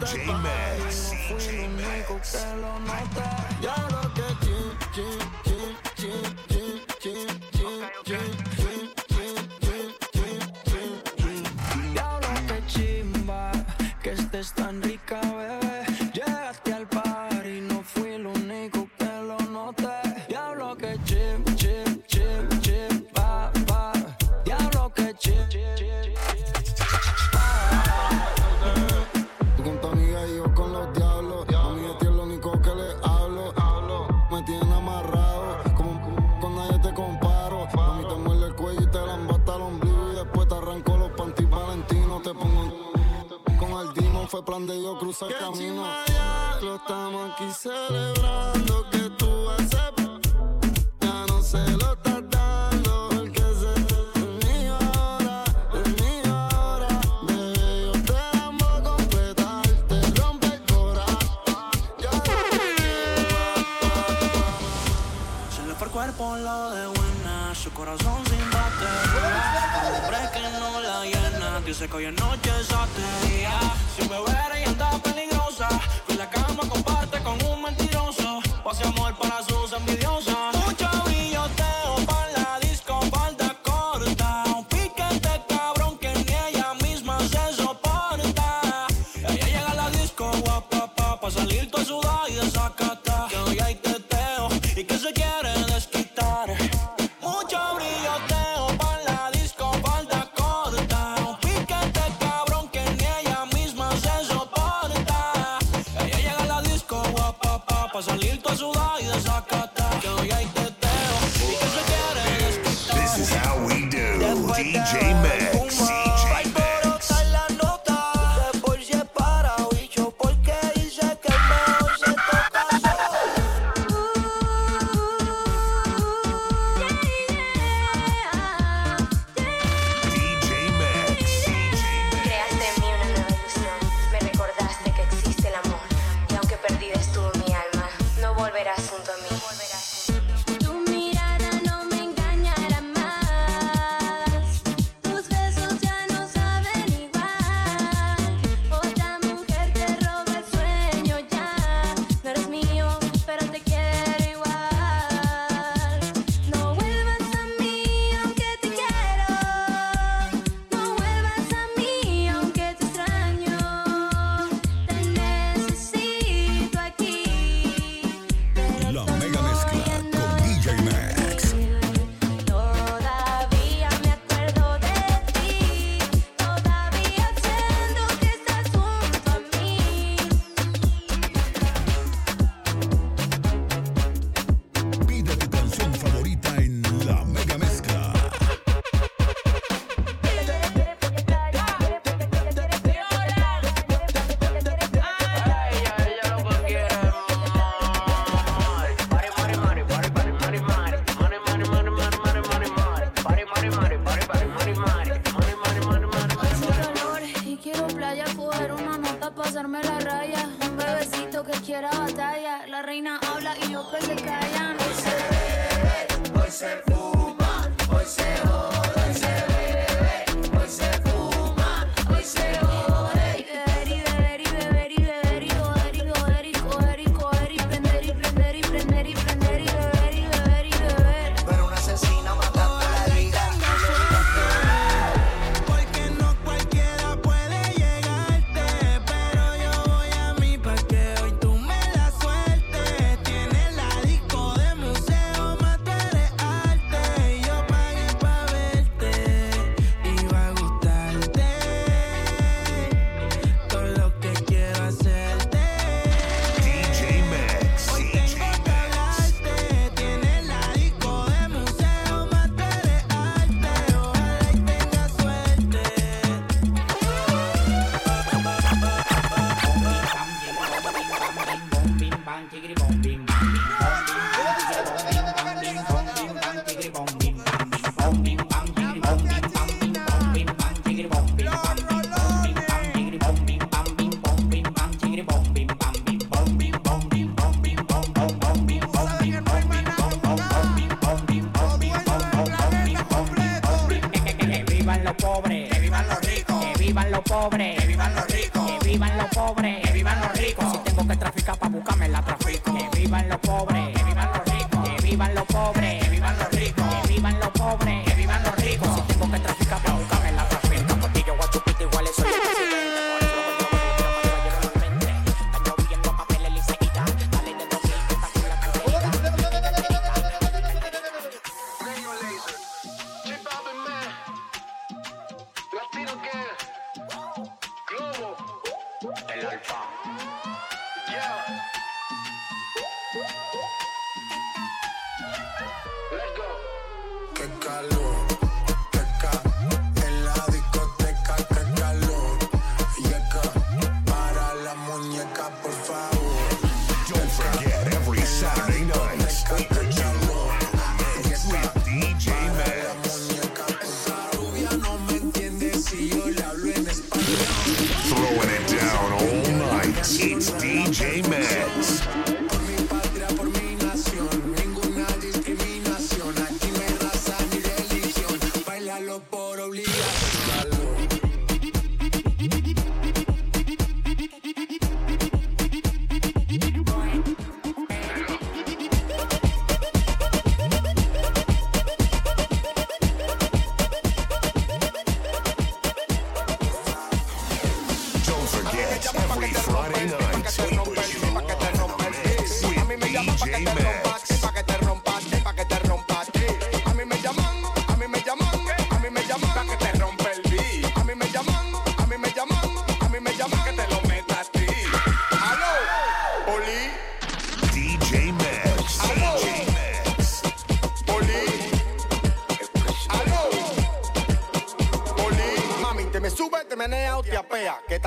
DJ Max, no fui que lo. Ya lo que chin, chin, chin, chin.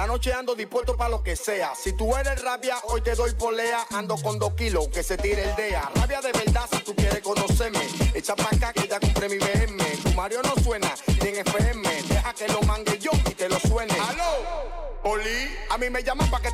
La noche ando dispuesto para lo que sea. Si tú eres rabia, hoy te doy polea. Ando con dos kilos, que se tire el DEA. Rabia de verdad, si tú quieres conocerme. Echa pa' acá que ya compré mi BM. Tu Mario no suena, ni en FM. Deja que lo mangue yo y te lo suene. ¡Aló! Oli, a mí me llaman pa' que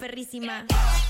Nunca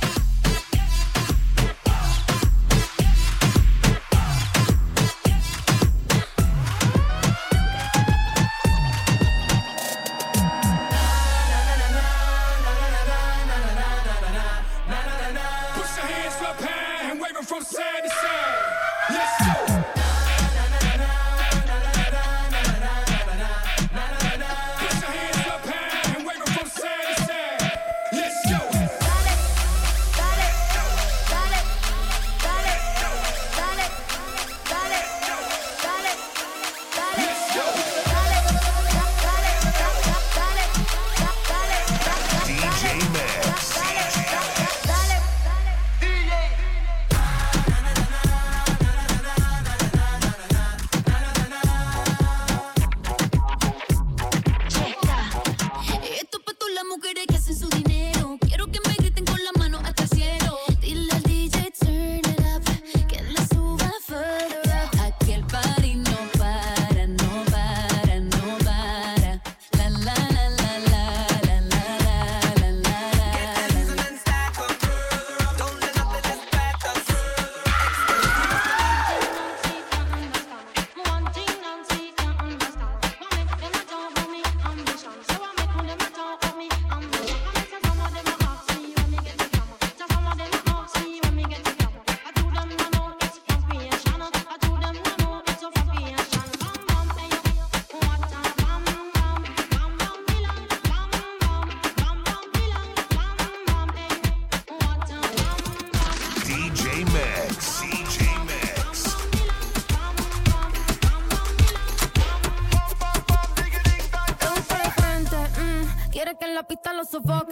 So fuck.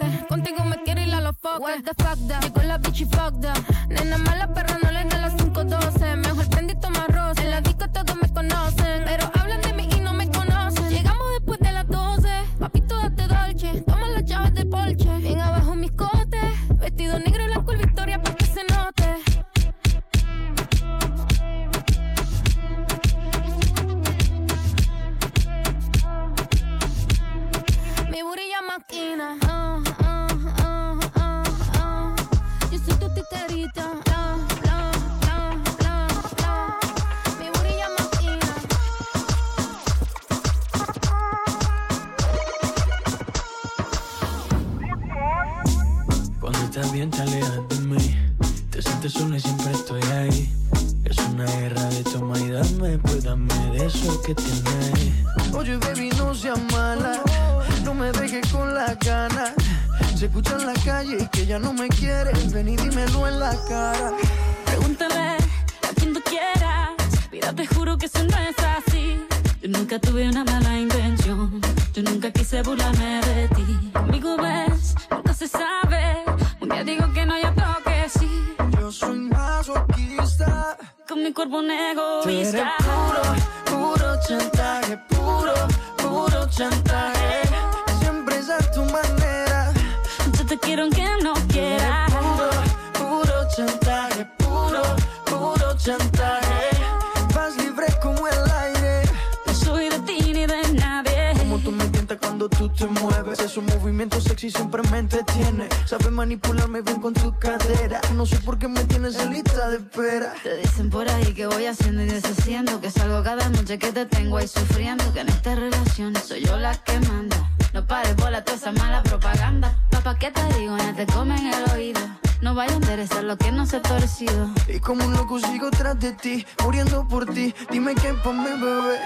vaya a interesar lo que no se ha torcido. Y como un loco sigo tras de ti, muriendo por ti. Dime qué pa' mi bebé.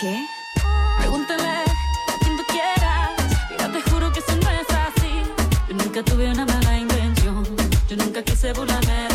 ¿Qué? Pregúntale a quien tú quieras. Mira, te juro que eso no es así. Yo nunca tuve una mala intención. Yo nunca quise burlarme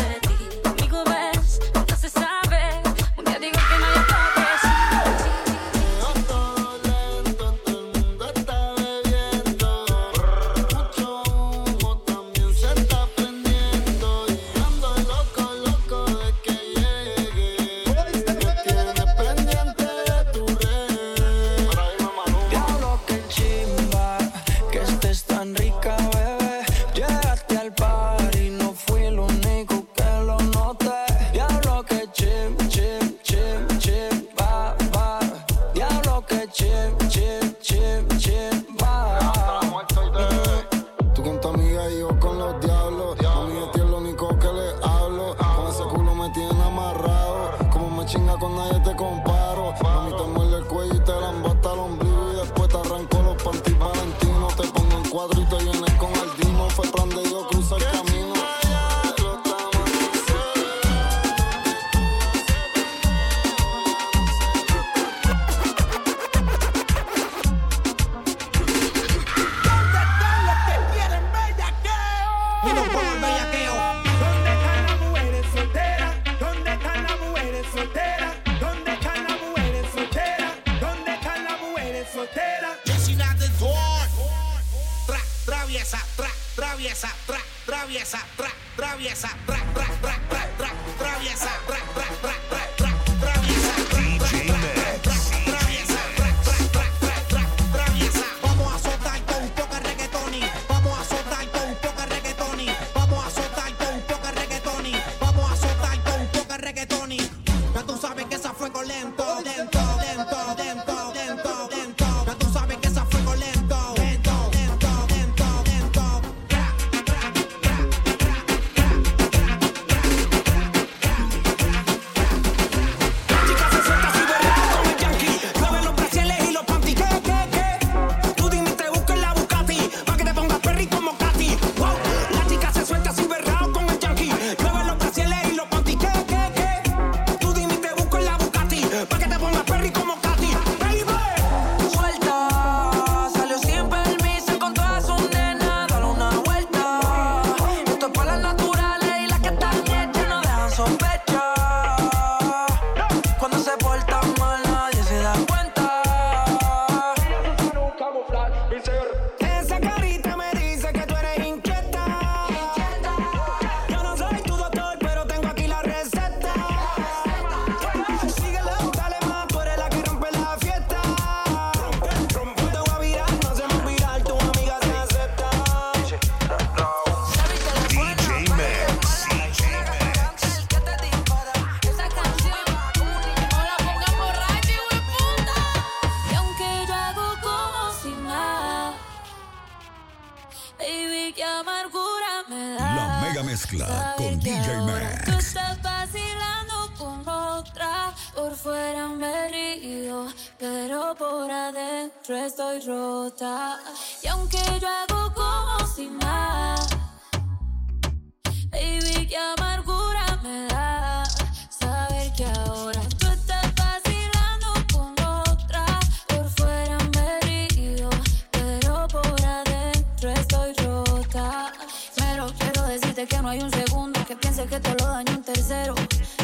lo daño un tercero.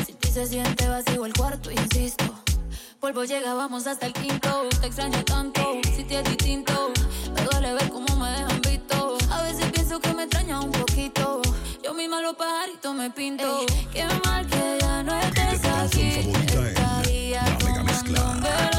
Si ti se siente vacío el cuarto, insisto. Polvo llega, vamos hasta el quinto. Te extraño tanto, si te es distinto. Me duele ver cómo me dejan visto. A veces pienso que me extraña un poquito. Yo misma los pajaritos me pinto. Qué mal que ya no estés aquí. Estaría tomando velos contigo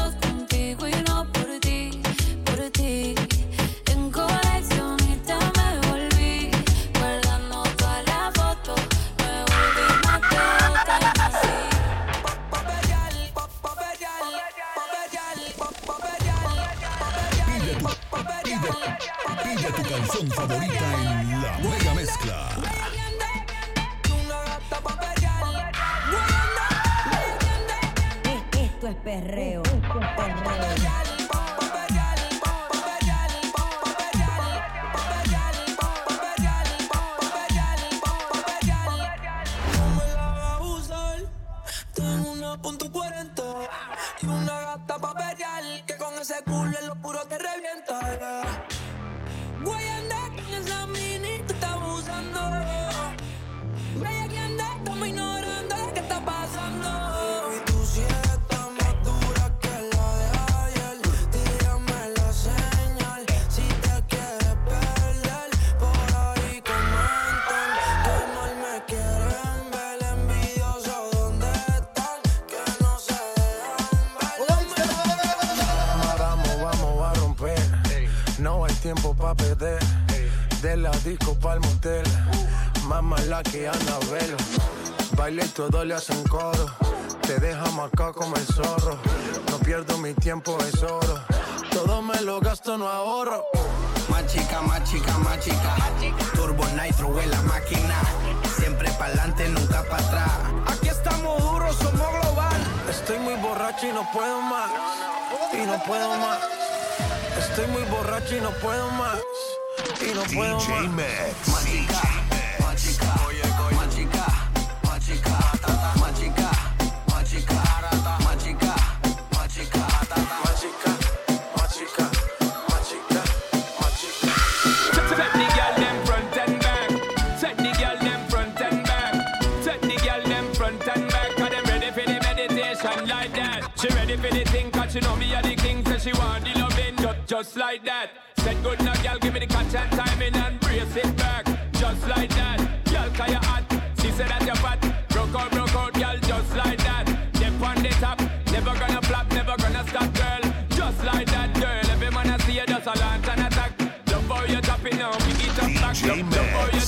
favorita en la mega mezcla. Esto es perreo. perreo. De la disco pa'l motel. Más mala que Anabel. Baile y todo le hacen coro. Te deja marcado como el zorro. No pierdo mi tiempo, es oro. Todo me lo gasto, no ahorro. Más chica, más chica, más chica. Turbo Nitro en la máquina. Siempre pa'lante, nunca para atrás. Aquí estamos duros, somos global. Estoy muy borracho y no puedo más. Y no puedo más. Estoy muy borracho y no puedo más. y no puedo DJ más. Max. Machica, machica, machica, machica, machica, machica, machica, machica, machica. She ready for the thing, cause she know me a the king, so she want the loving, just, just like that. Girl give me the catch and timing and brace it back. Just like that. Girl cause you hot. She said that you fat. Broke out, broke out girl just like that. Step on the top. Never gonna flop, never gonna stop girl. Just like that girl. Every man I see you just a and attack. Love how you drop it now, pick it up back. Love, love how you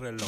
reloj.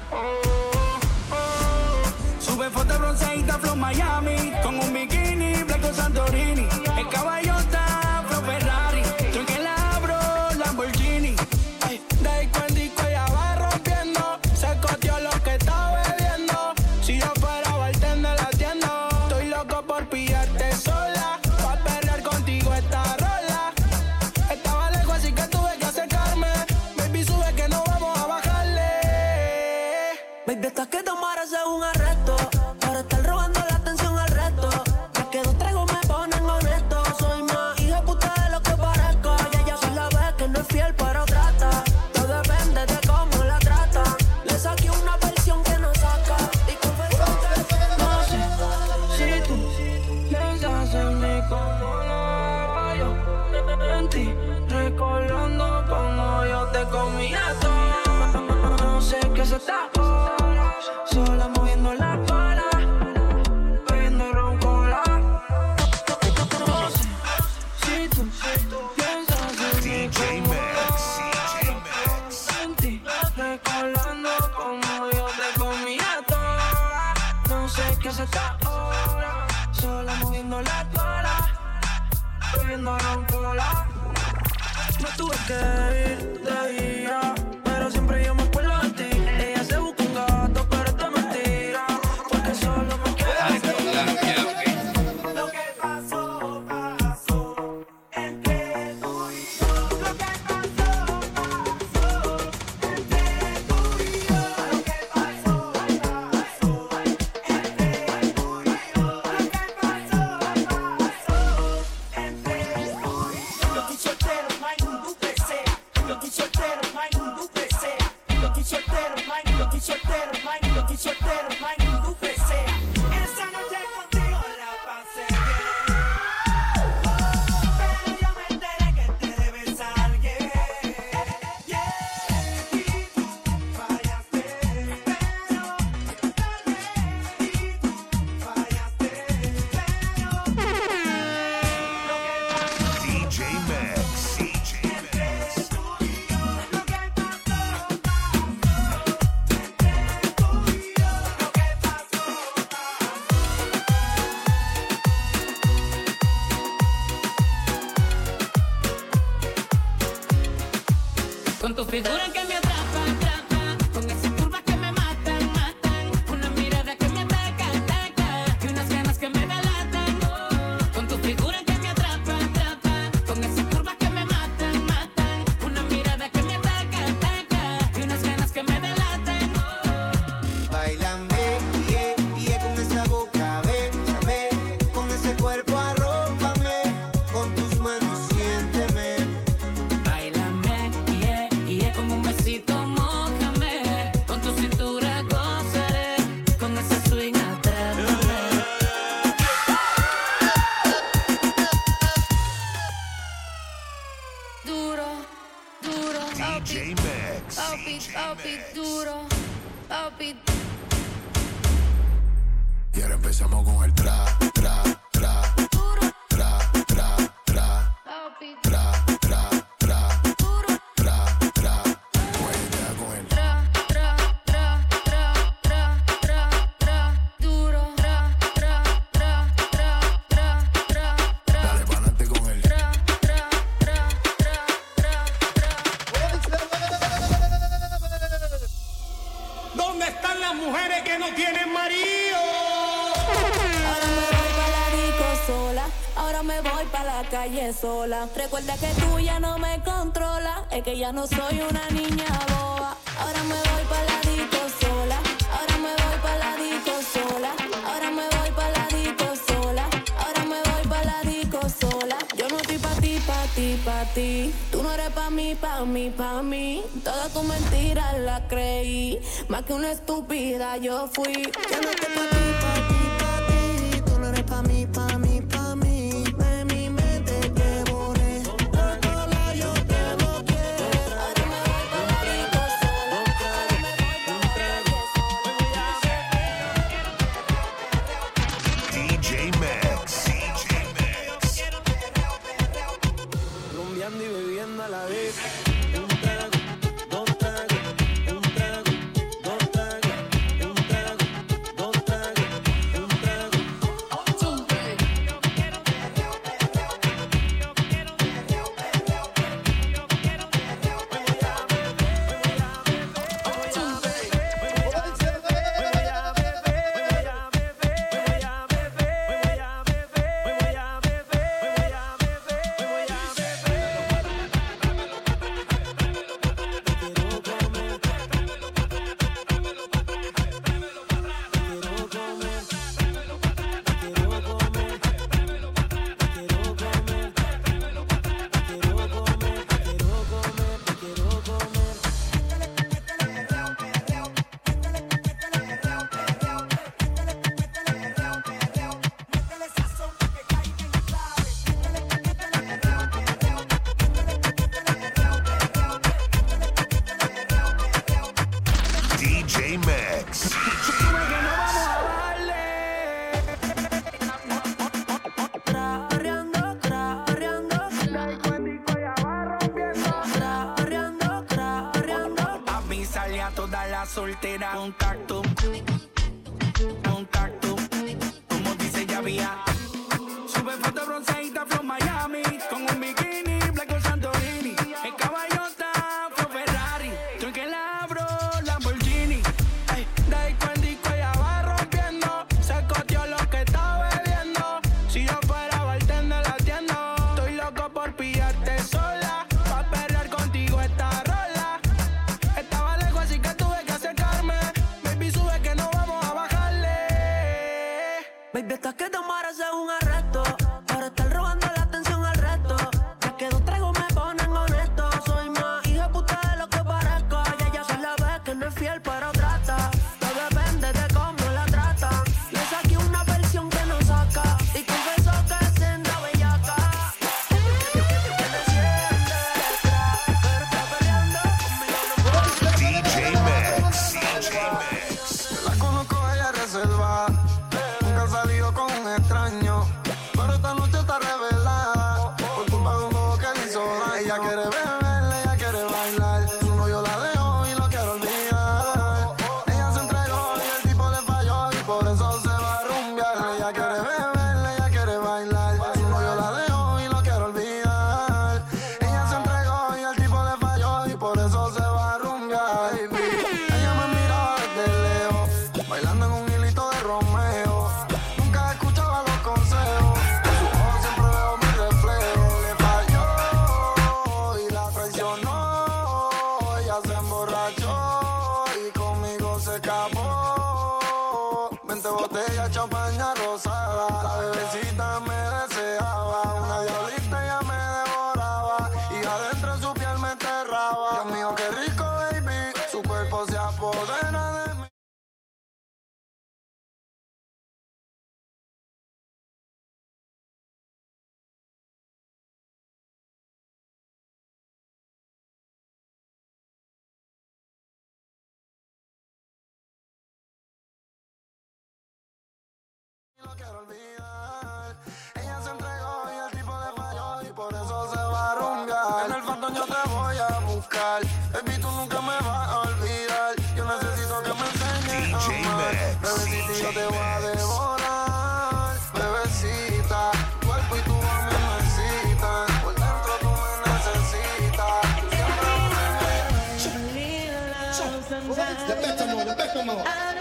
bronceadita flow Miami. Con un bikini, blanco Santorini. El caballo Recuerda que tú ya no me controlas, es que ya no soy una niña boba. Ahora me voy para la disco sola, ahora me voy para la disco sola, ahora me voy para la disco sola, ahora me voy para la disco sola. Yo no estoy pa' ti, pa' ti, pa' ti. Tú no eres pa' mí, pa' mí, pa' mí. Todas tus mentiras las creí, más que una estúpida yo fui. Yo no estoy pa' ti, pa' ti, pa' ti. Tú no eres pa' mí, pa' mí. の。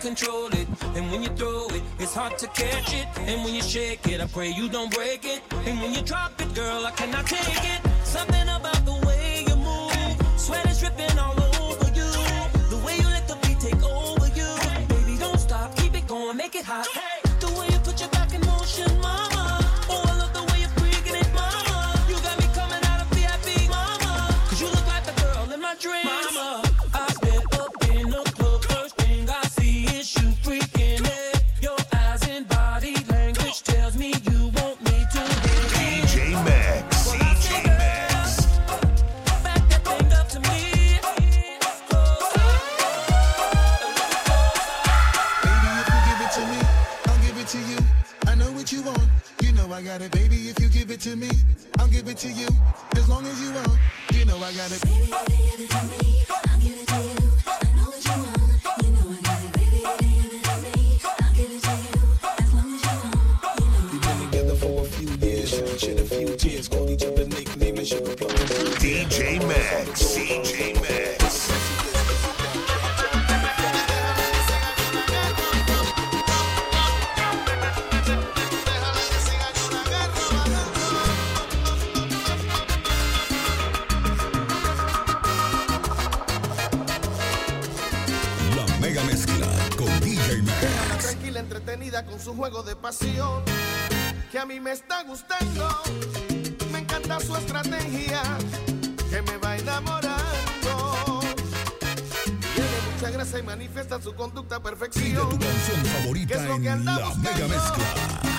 control it. And when you throw it, it's hard to catch it. And when you shake it, I pray you don't break it. And when you drop it, girl, I cannot take it. Something about the way you move, sweat is dripping all Pide tu canción favorita en La Mega Mezcla.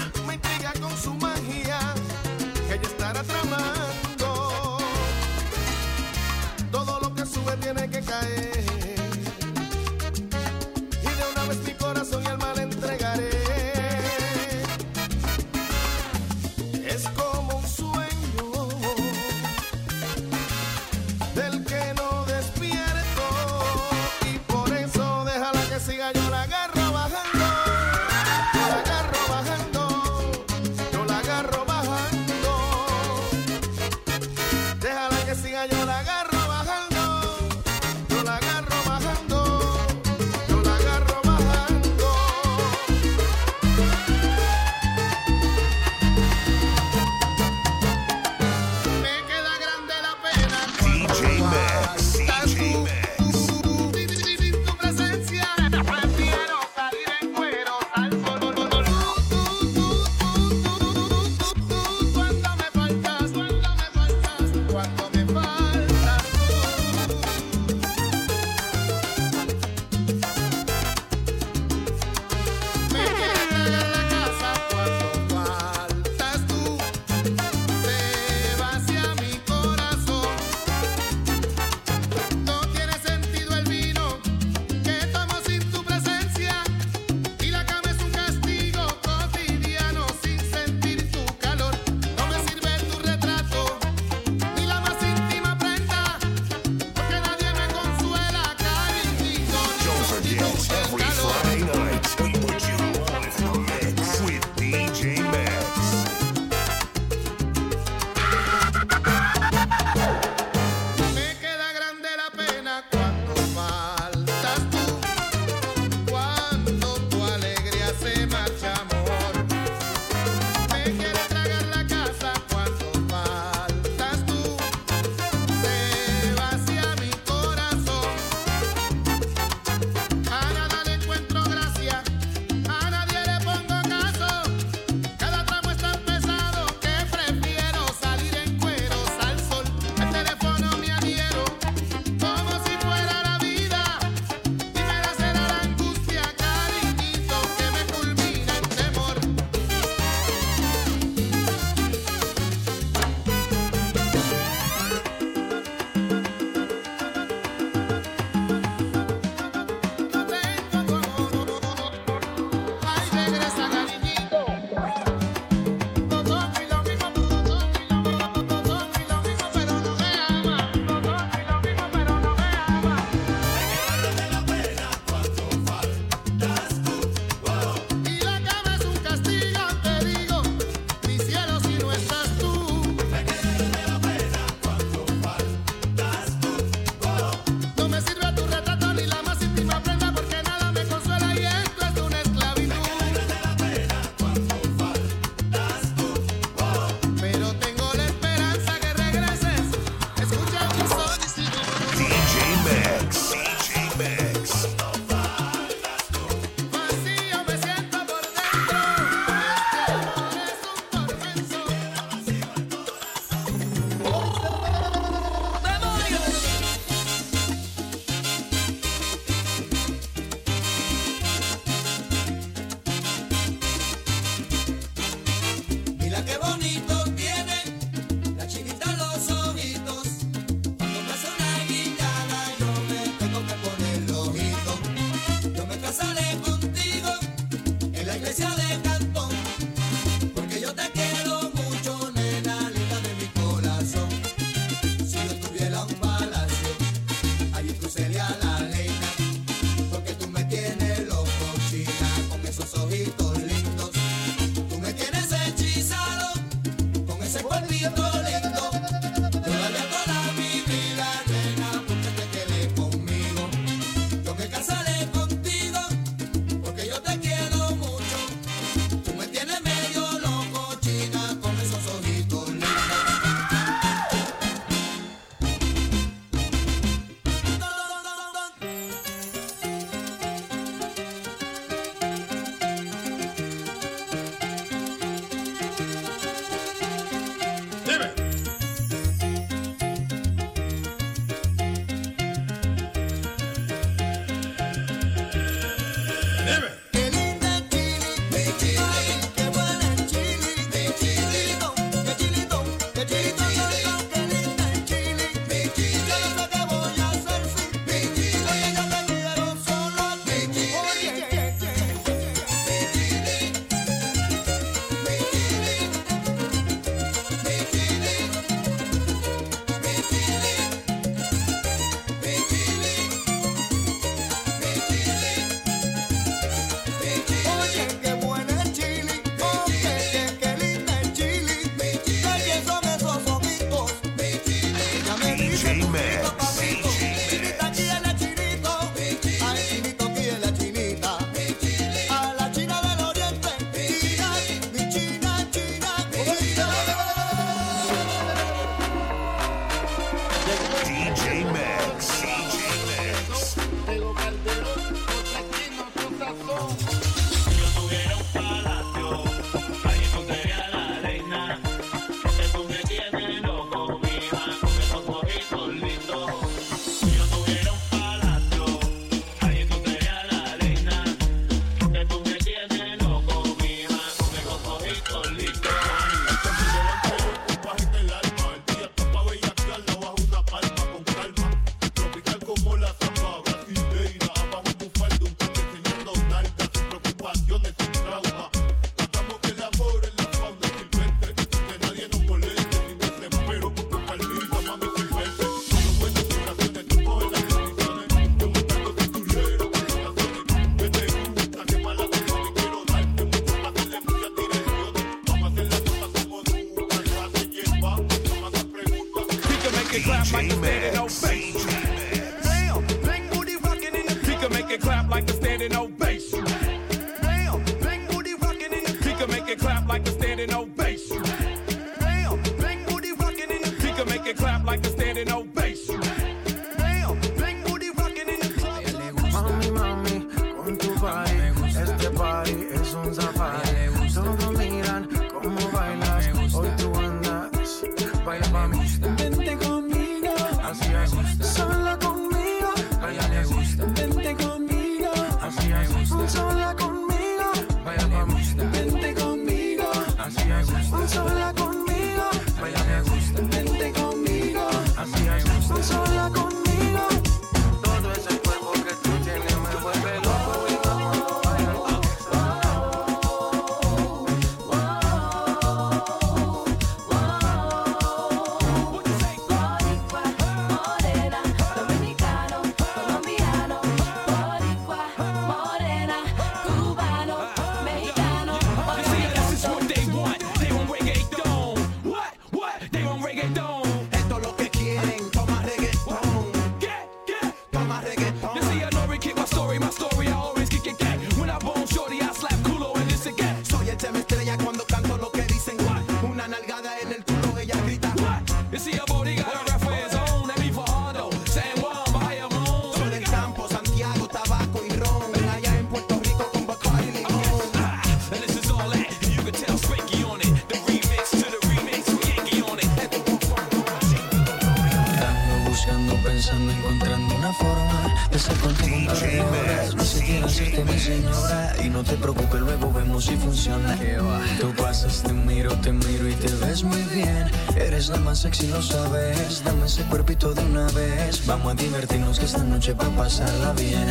si lo sabes. Dame ese cuerpito de una vez. Vamos a divertirnos que esta noche va a pasarla bien.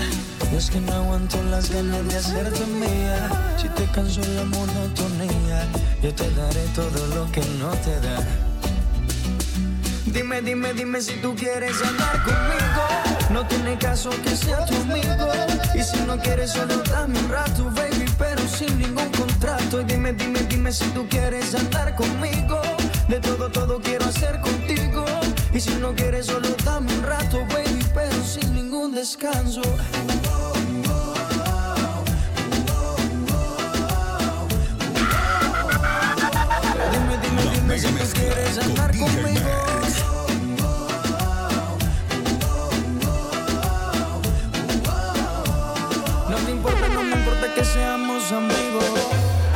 Y es que no aguanto las ganas de hacerte mía. Si te canso la monotonía Yo te daré todo lo que no te da. Dime, dime, dime si tú quieres andar conmigo. No tiene caso que sea tu amigo. Y si no quieres solo dame un rato, baby Pero sin ningún contrato. Y dime, dime, dime si tú quieres andar conmigo. De todo, todo quiero hacer contigo. Y si no quieres, solo dame un rato, baby, pero sin ningún descanso. Dime, dime, dime si tú quieres andar conmigo. No me importa, no me importa que seamos amigos.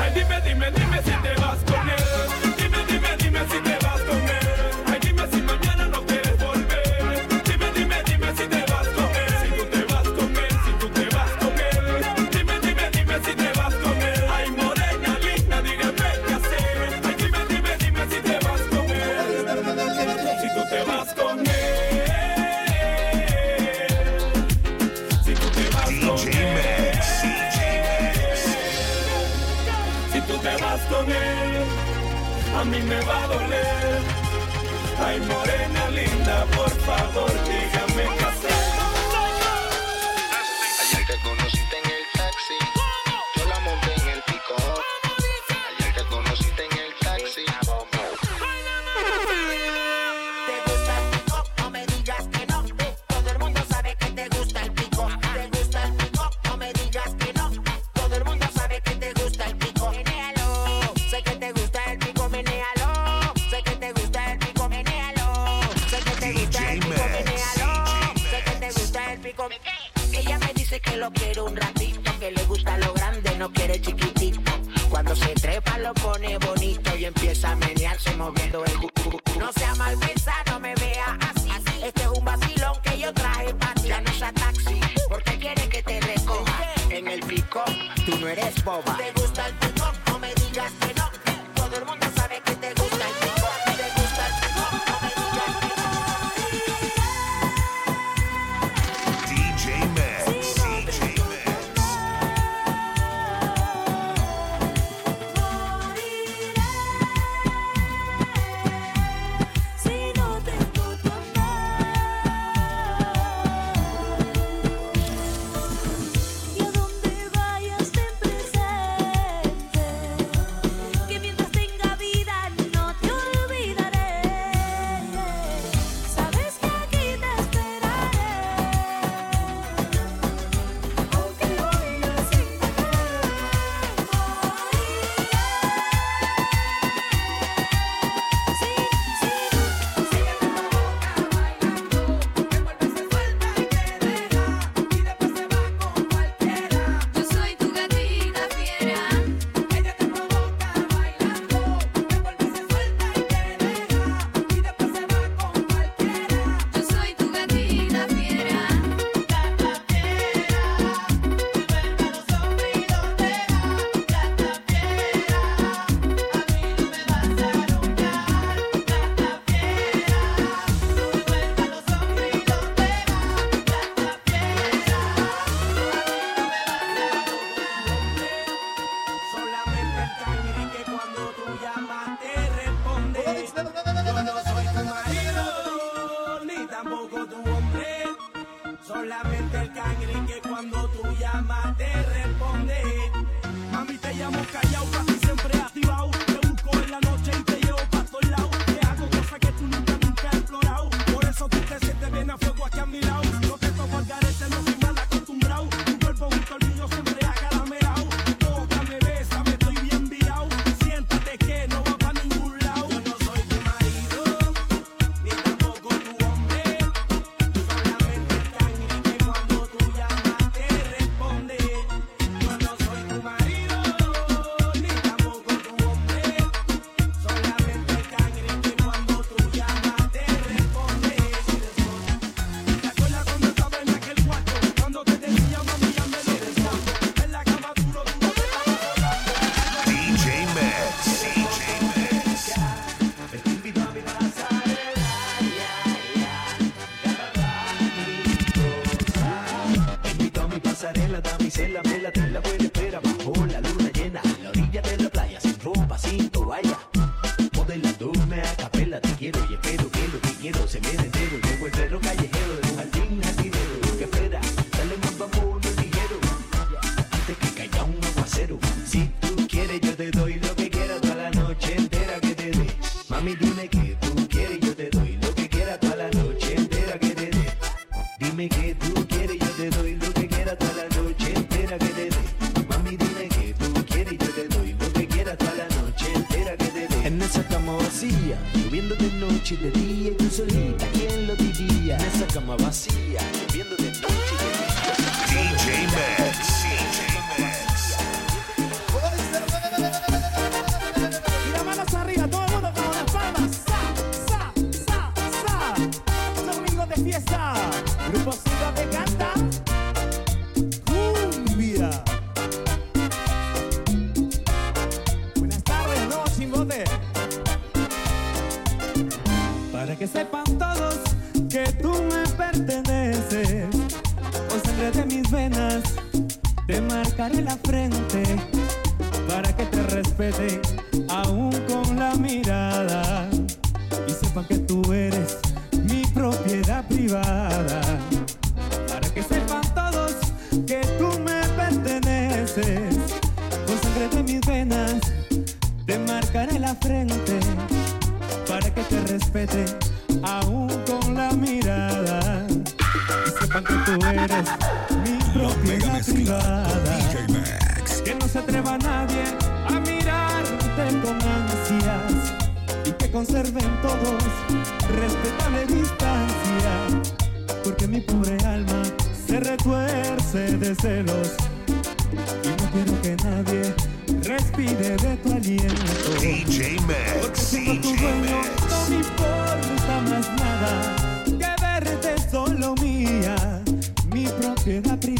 Ay, dime, dime, dime si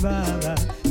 privada.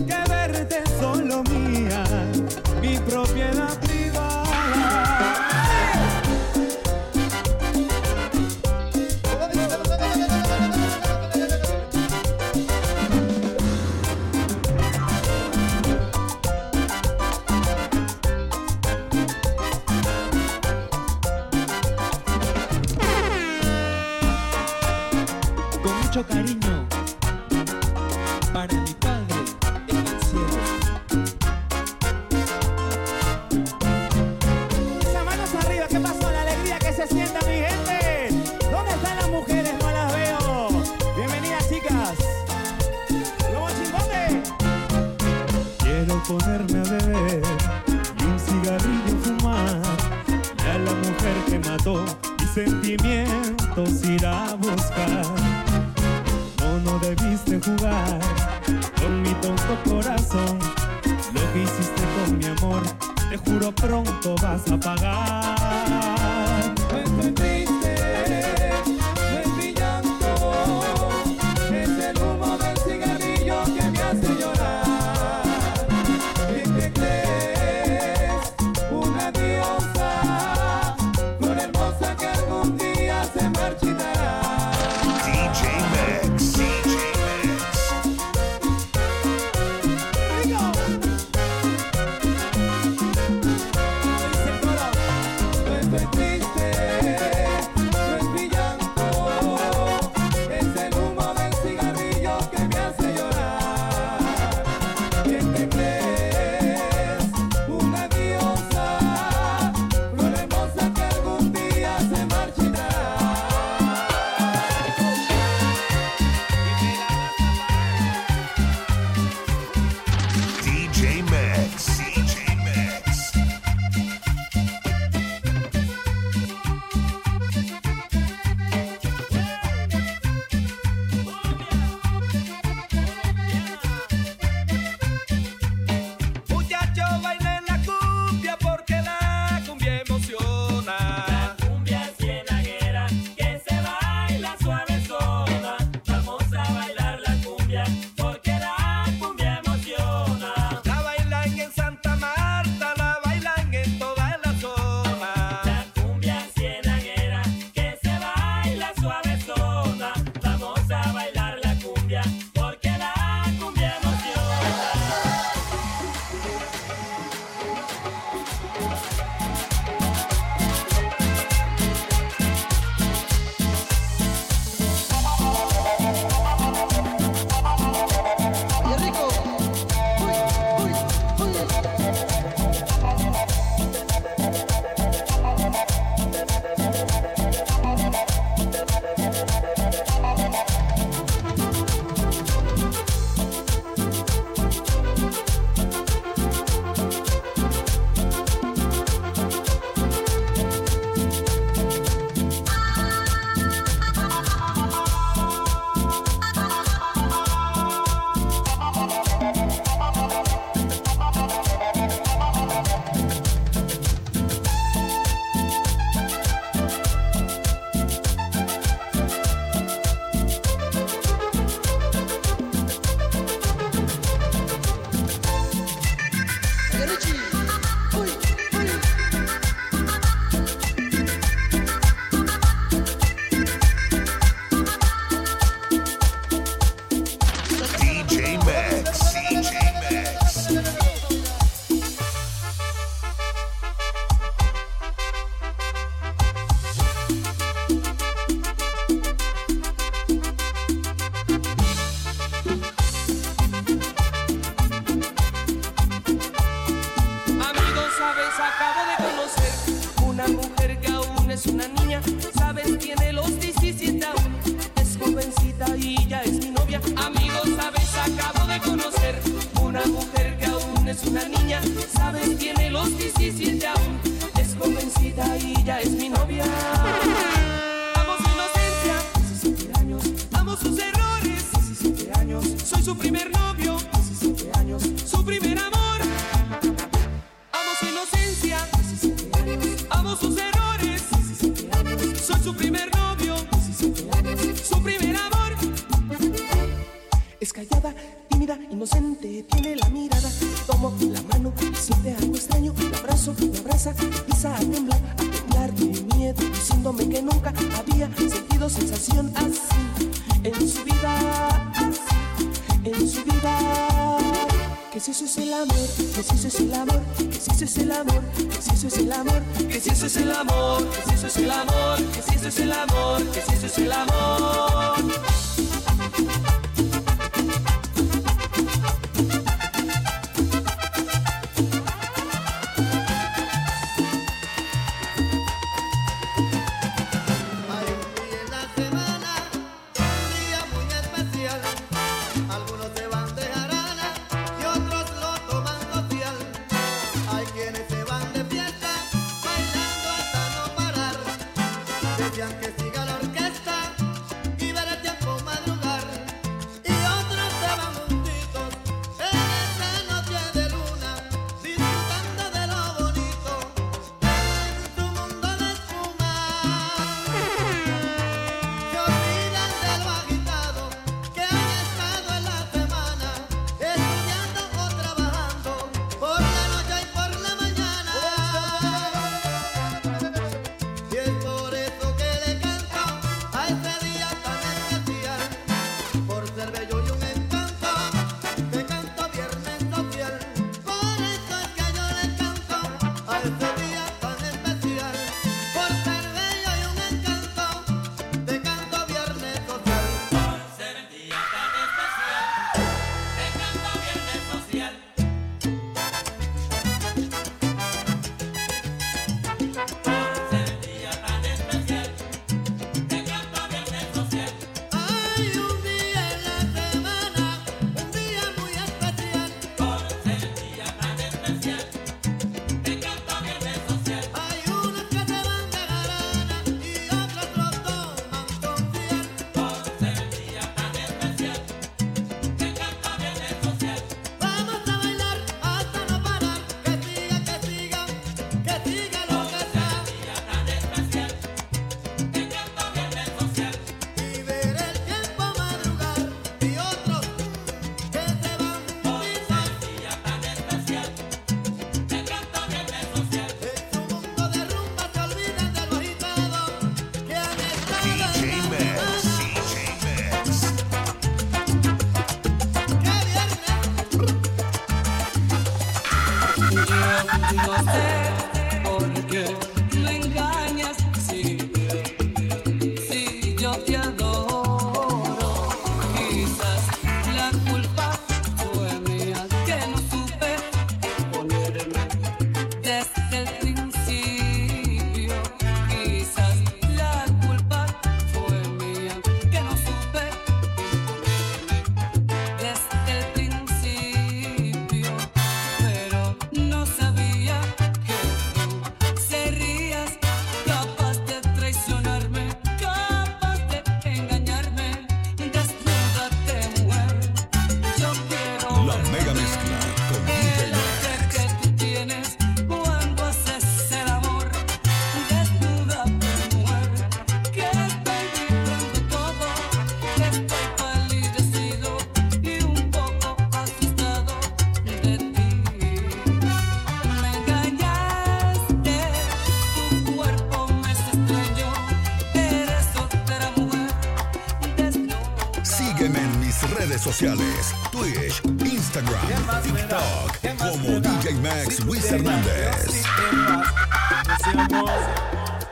Carlos Luis Hernández.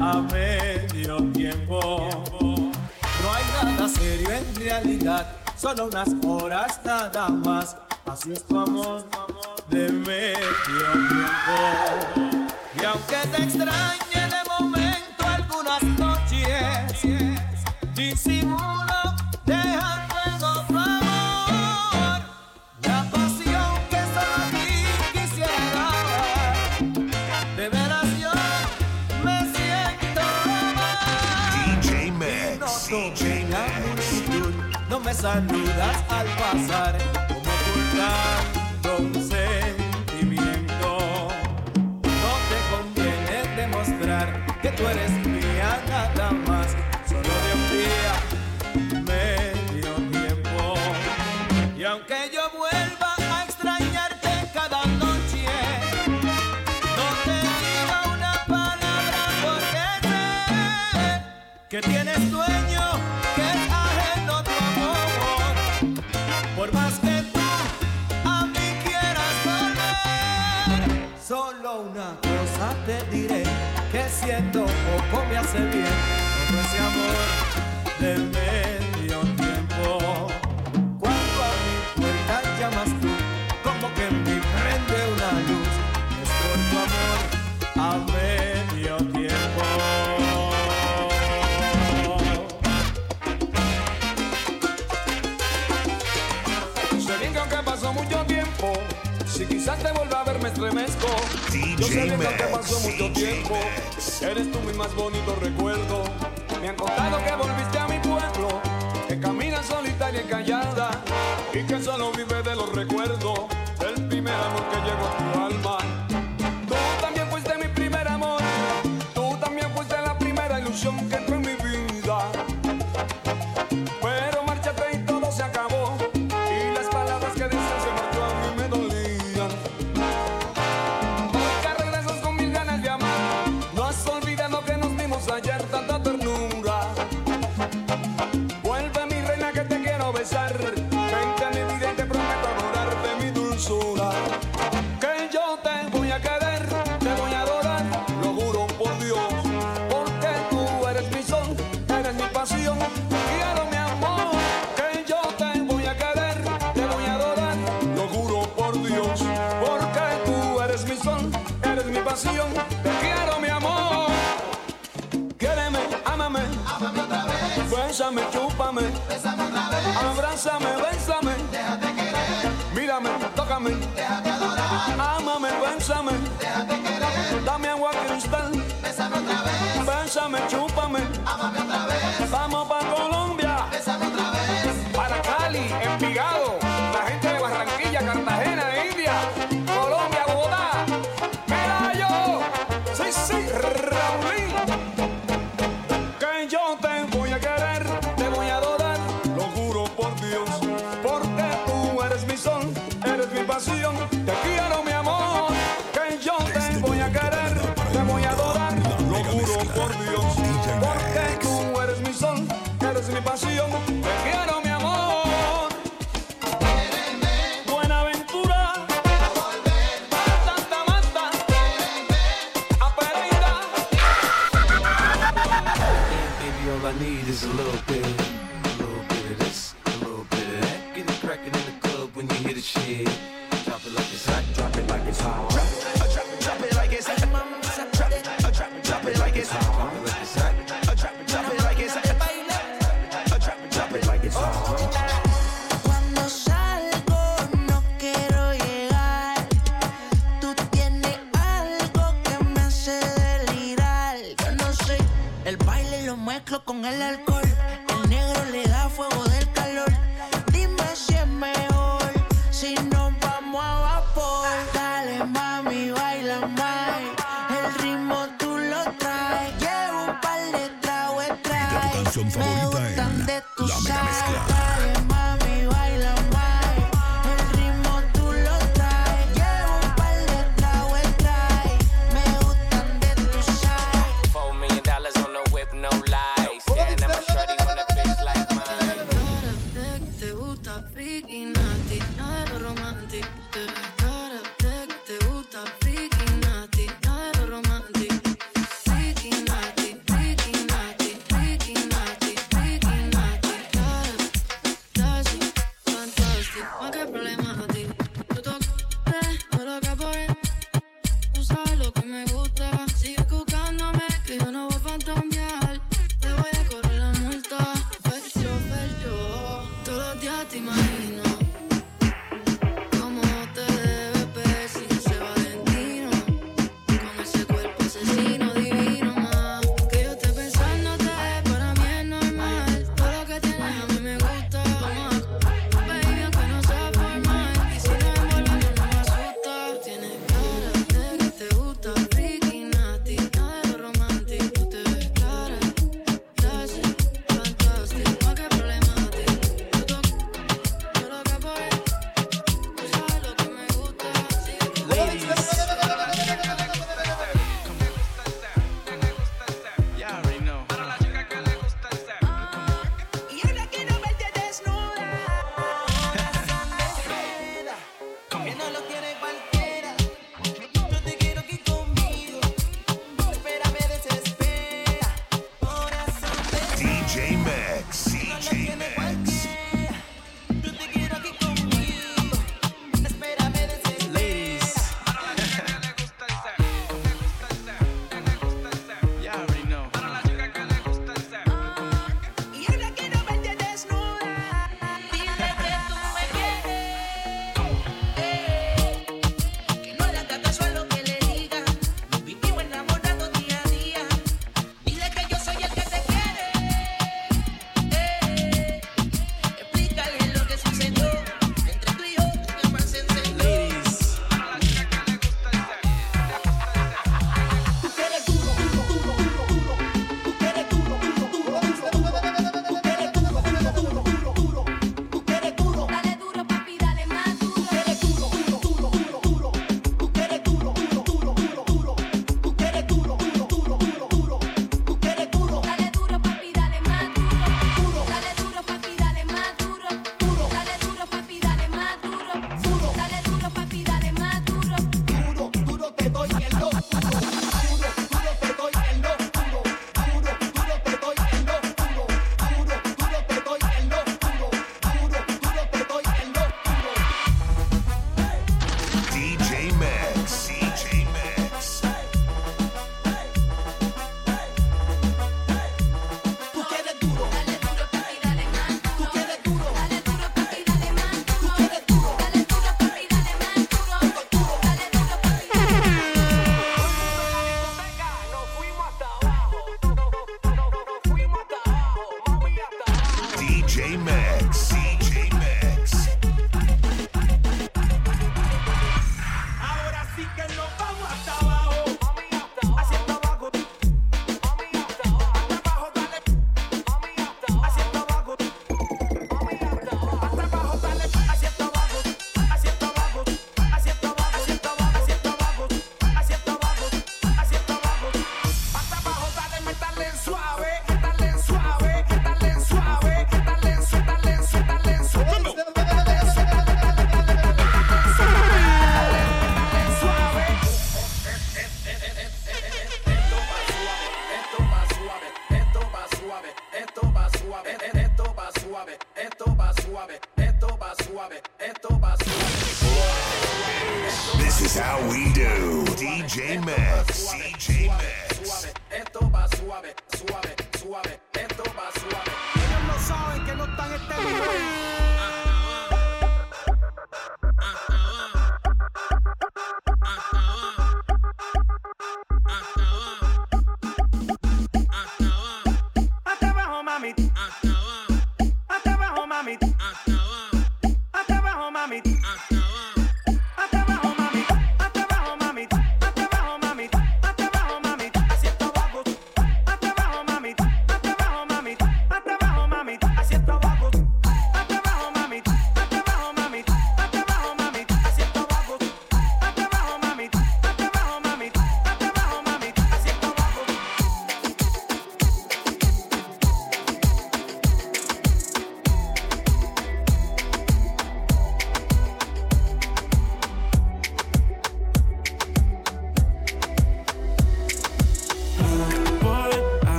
A medio tiempo. No hay nada serio en realidad, solo unas horas nada más. Así es tu amor de medio tiempo. Y aunque te extraño. Bésame, déjate querer. Dame agua cristal, bésame otra vez. Bésame, chulo.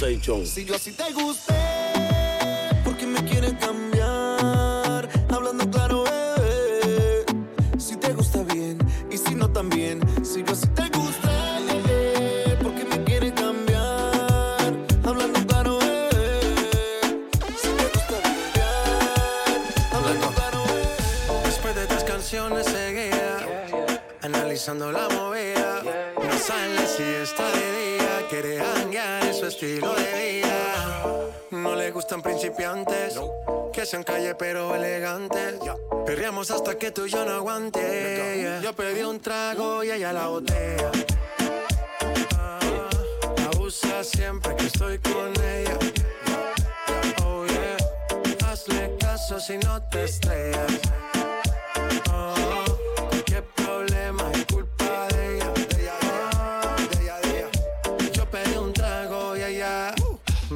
Si yo así te gusté, ¿por qué me quieren cambiar? Hablando claro, bebé. Si te gusta bien y si no también. Si yo así te gusté, ¿por qué me quieren cambiar? Hablando claro, bebé. Si te gusta bien, hablando claro, bebé. Después de estas canciones seguía analizando la movida. No sale si está de día, quiere su estilo de vida. No le gustan principiantes, que sean calle pero elegantes. Perreamos hasta que tú y yo no aguante. Yo pedí un trago y ella la botella. Ah, Abusa siempre que estoy con ella. Oh yeah, hazle caso si no te estrellas. Oh, qué problema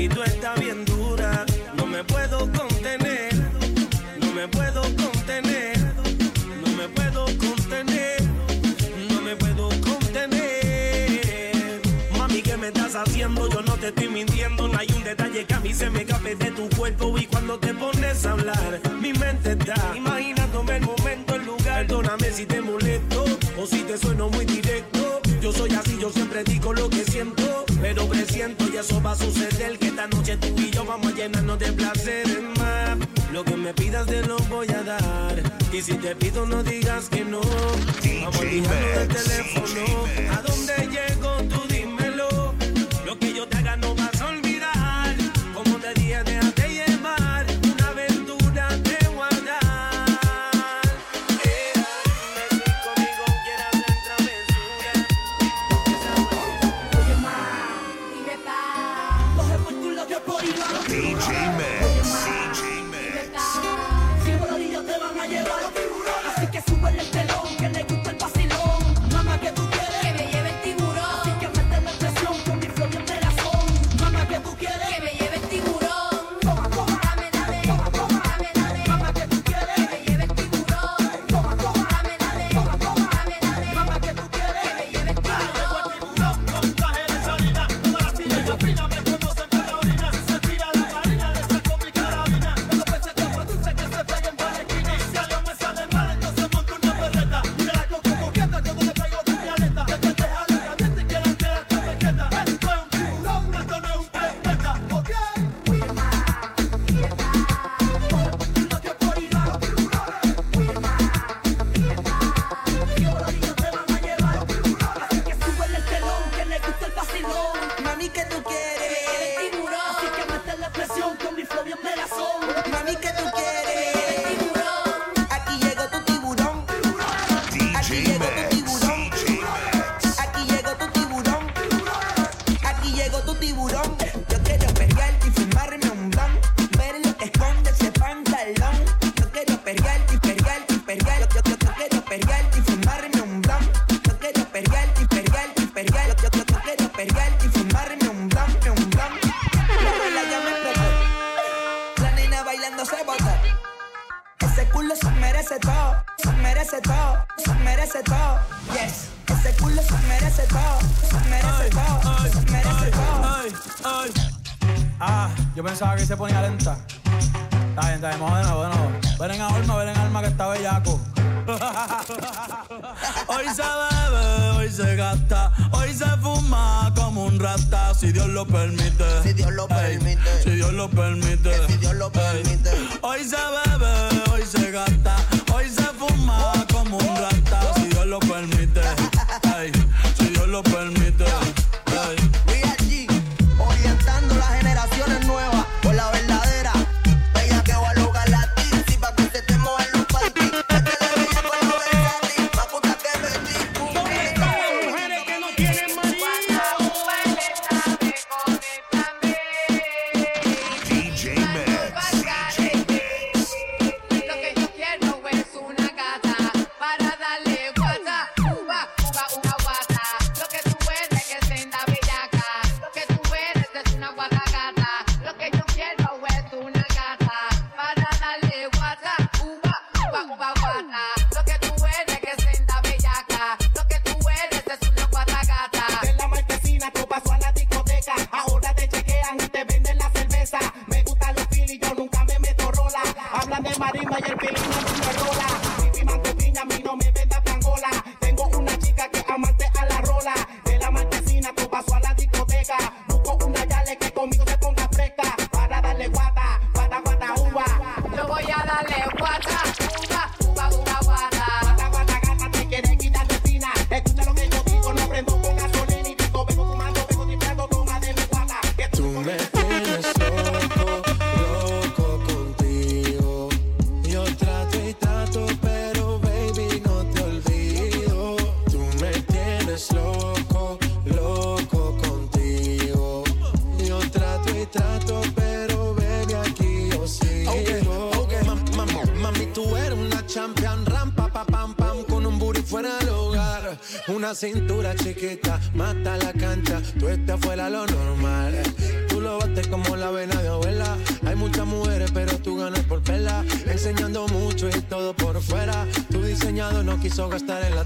y tú estás bien dura. No me puedo contener, no me puedo contener, no me puedo contener, no me puedo contener. Mami, ¿qué me estás haciendo? Yo no te estoy mintiendo. No hay un detalle que a mí se me escape de tu cuerpo. Y cuando te pones a hablar, mi mente está imaginándome el momento, el lugar. Perdóname si te molesto o si te sueno muy pero presiento y eso va a suceder que esta noche tú y yo vamos a llenarnos de placeres más. Lo que me pidas te lo voy a dar y si te pido no digas que no. Vamos a del teléfono. ¿A dónde llego? ayer pedí una. Mi mantequilla a mí no. cintura chiquita, mata la cancha, tú estás fuera lo normal. Tú lo bates como la vena de abuela. Hay muchas mujeres, pero tú ganas por vela. Enseñando mucho y todo por fuera. Tu diseñado no quiso gastar en la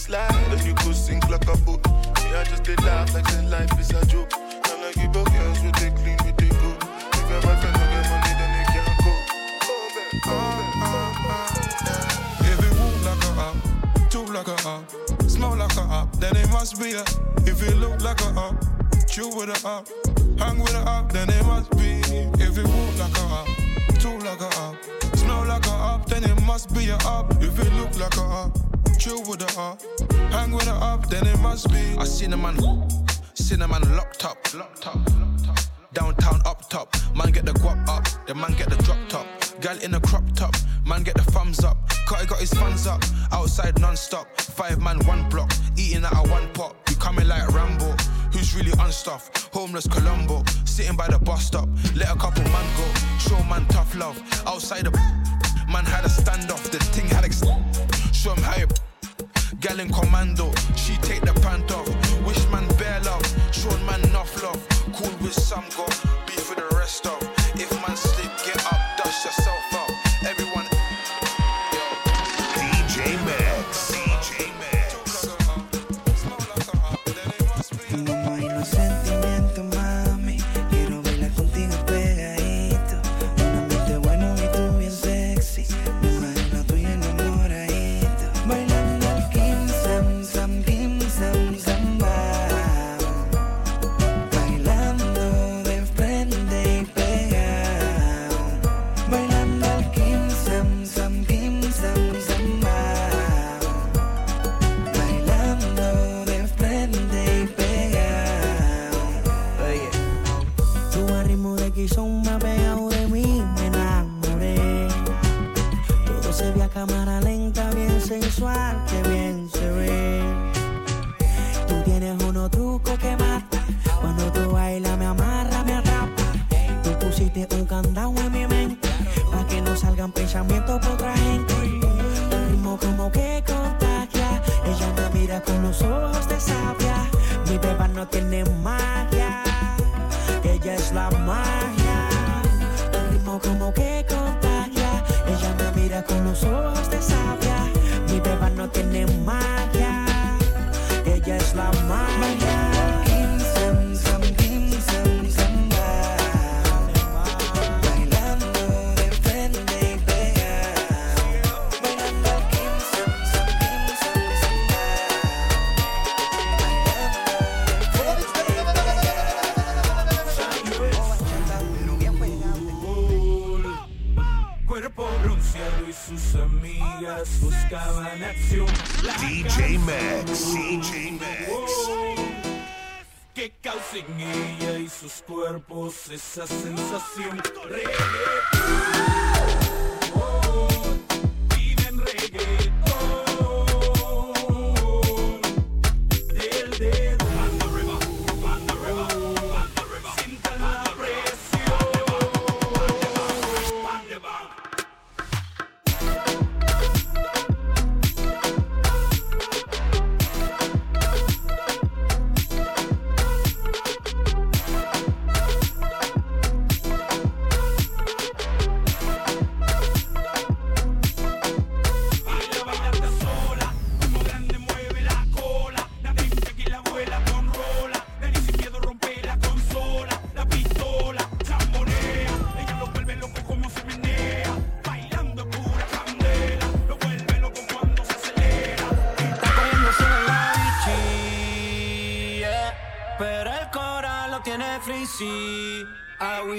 slide,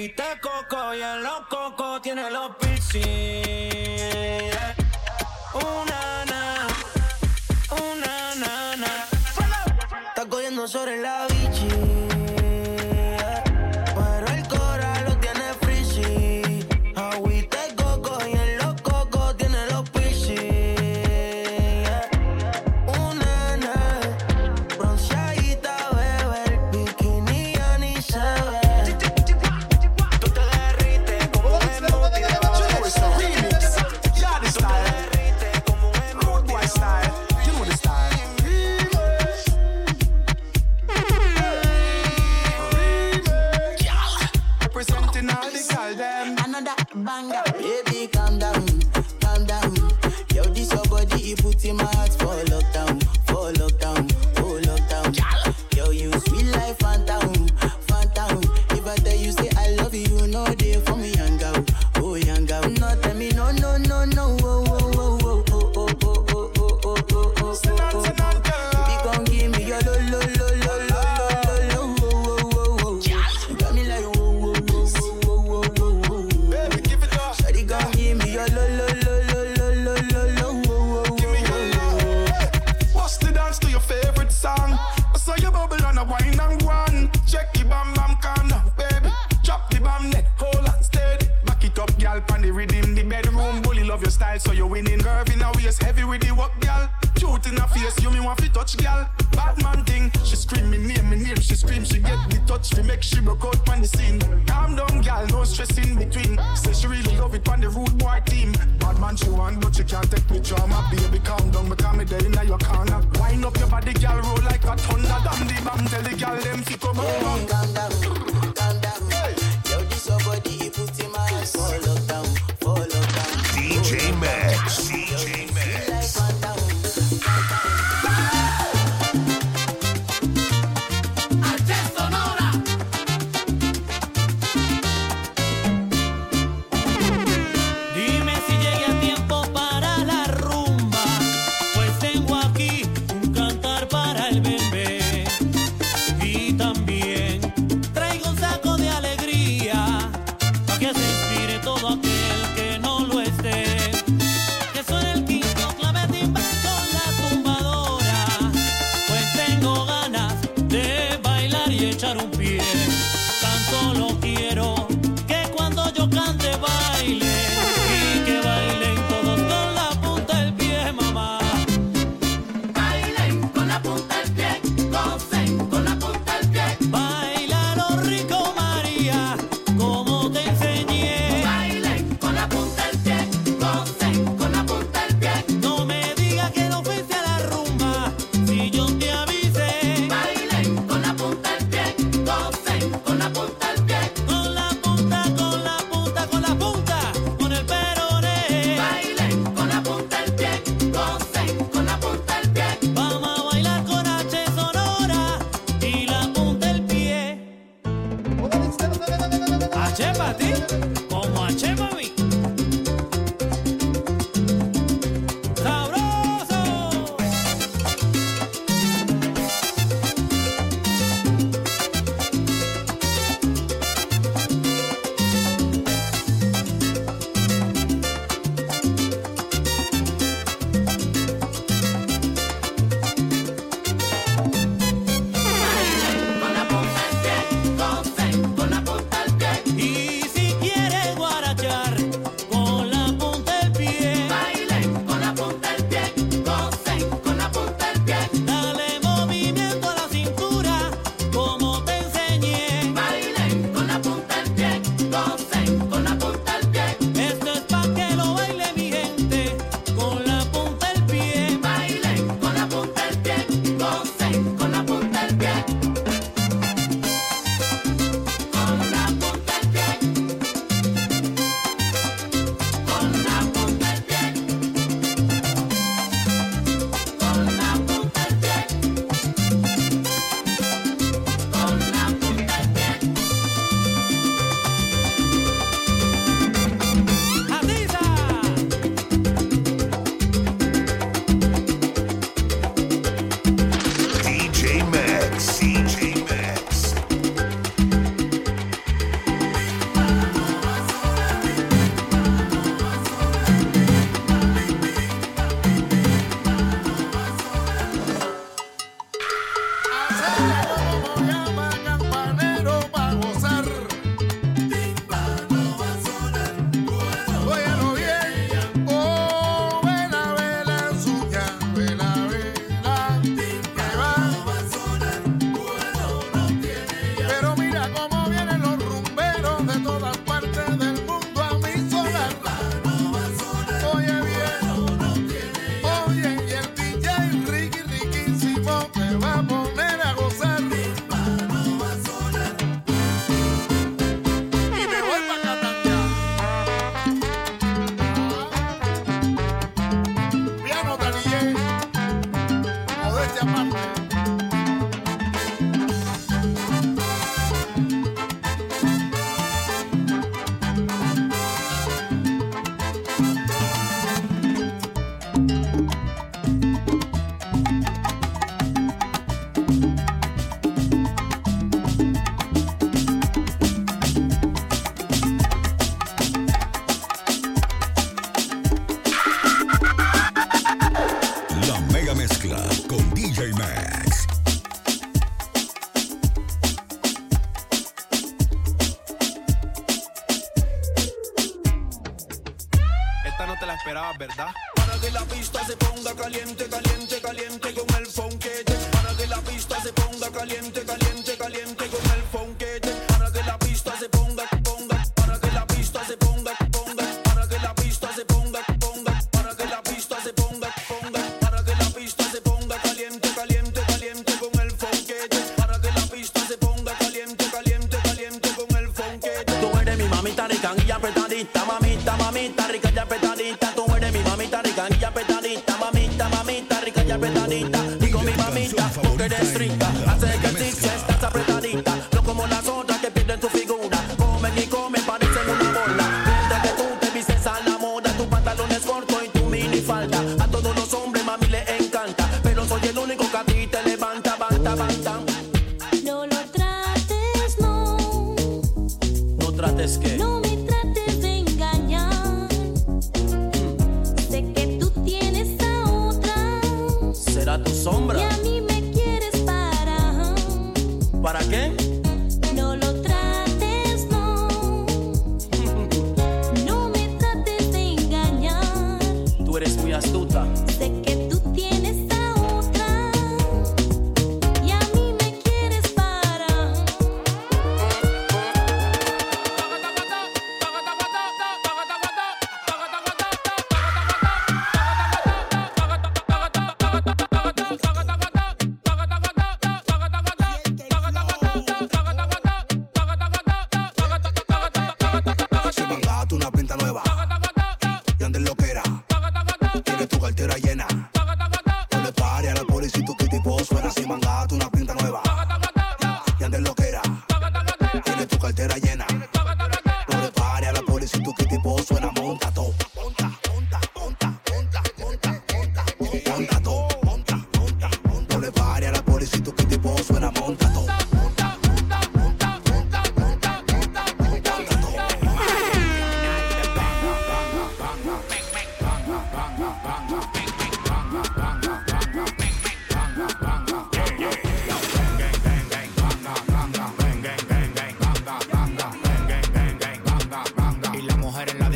guitaco.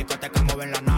Discoteca mueven la nalga.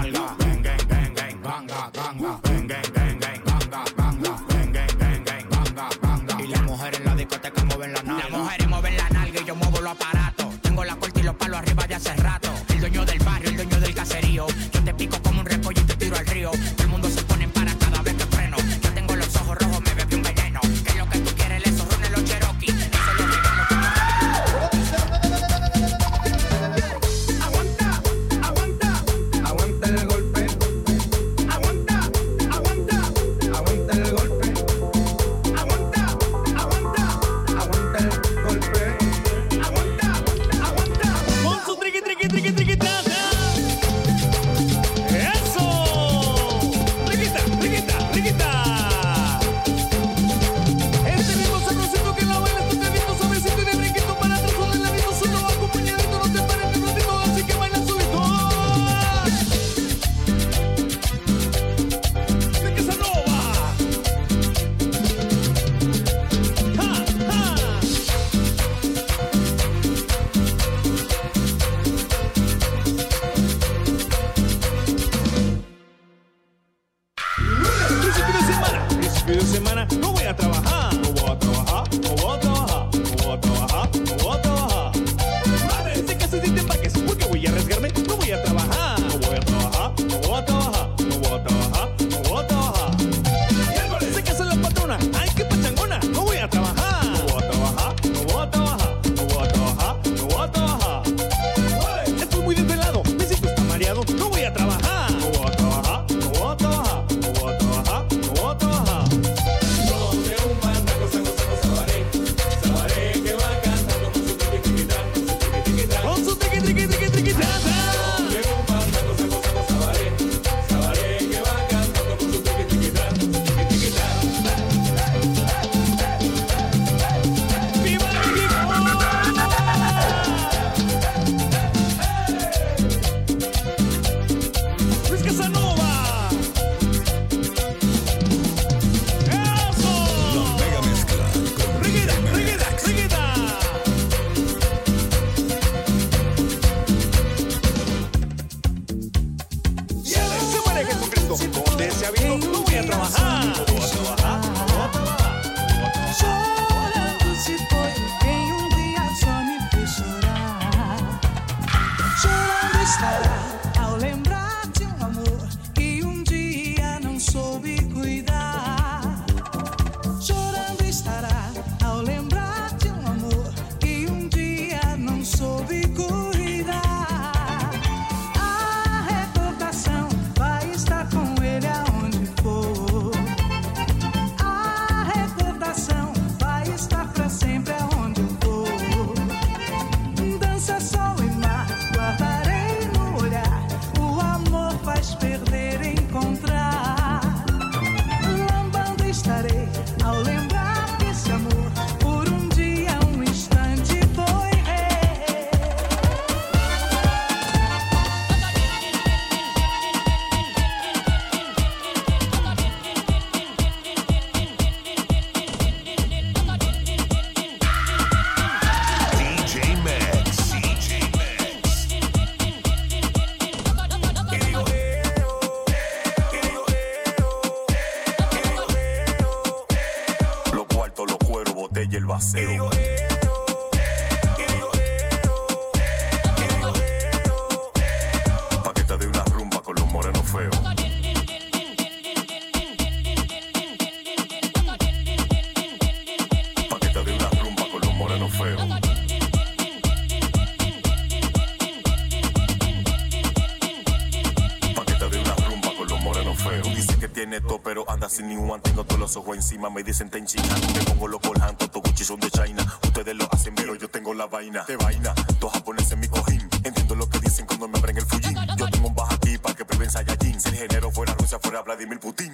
sin ningún Tengo todos los ojos encima, me dicen ten china. Me pongo loco el hanto, tu Gucci son de China. Ustedes lo hacen, pero yo tengo la vaina. De vaina, dos japoneses en mi cojín. Entiendo lo que dicen cuando me abren el Fujin. Yo tengo un baja aquí para que prevén Saiyajin. Si el género fuera Rusia, fuera Vladimir Putin.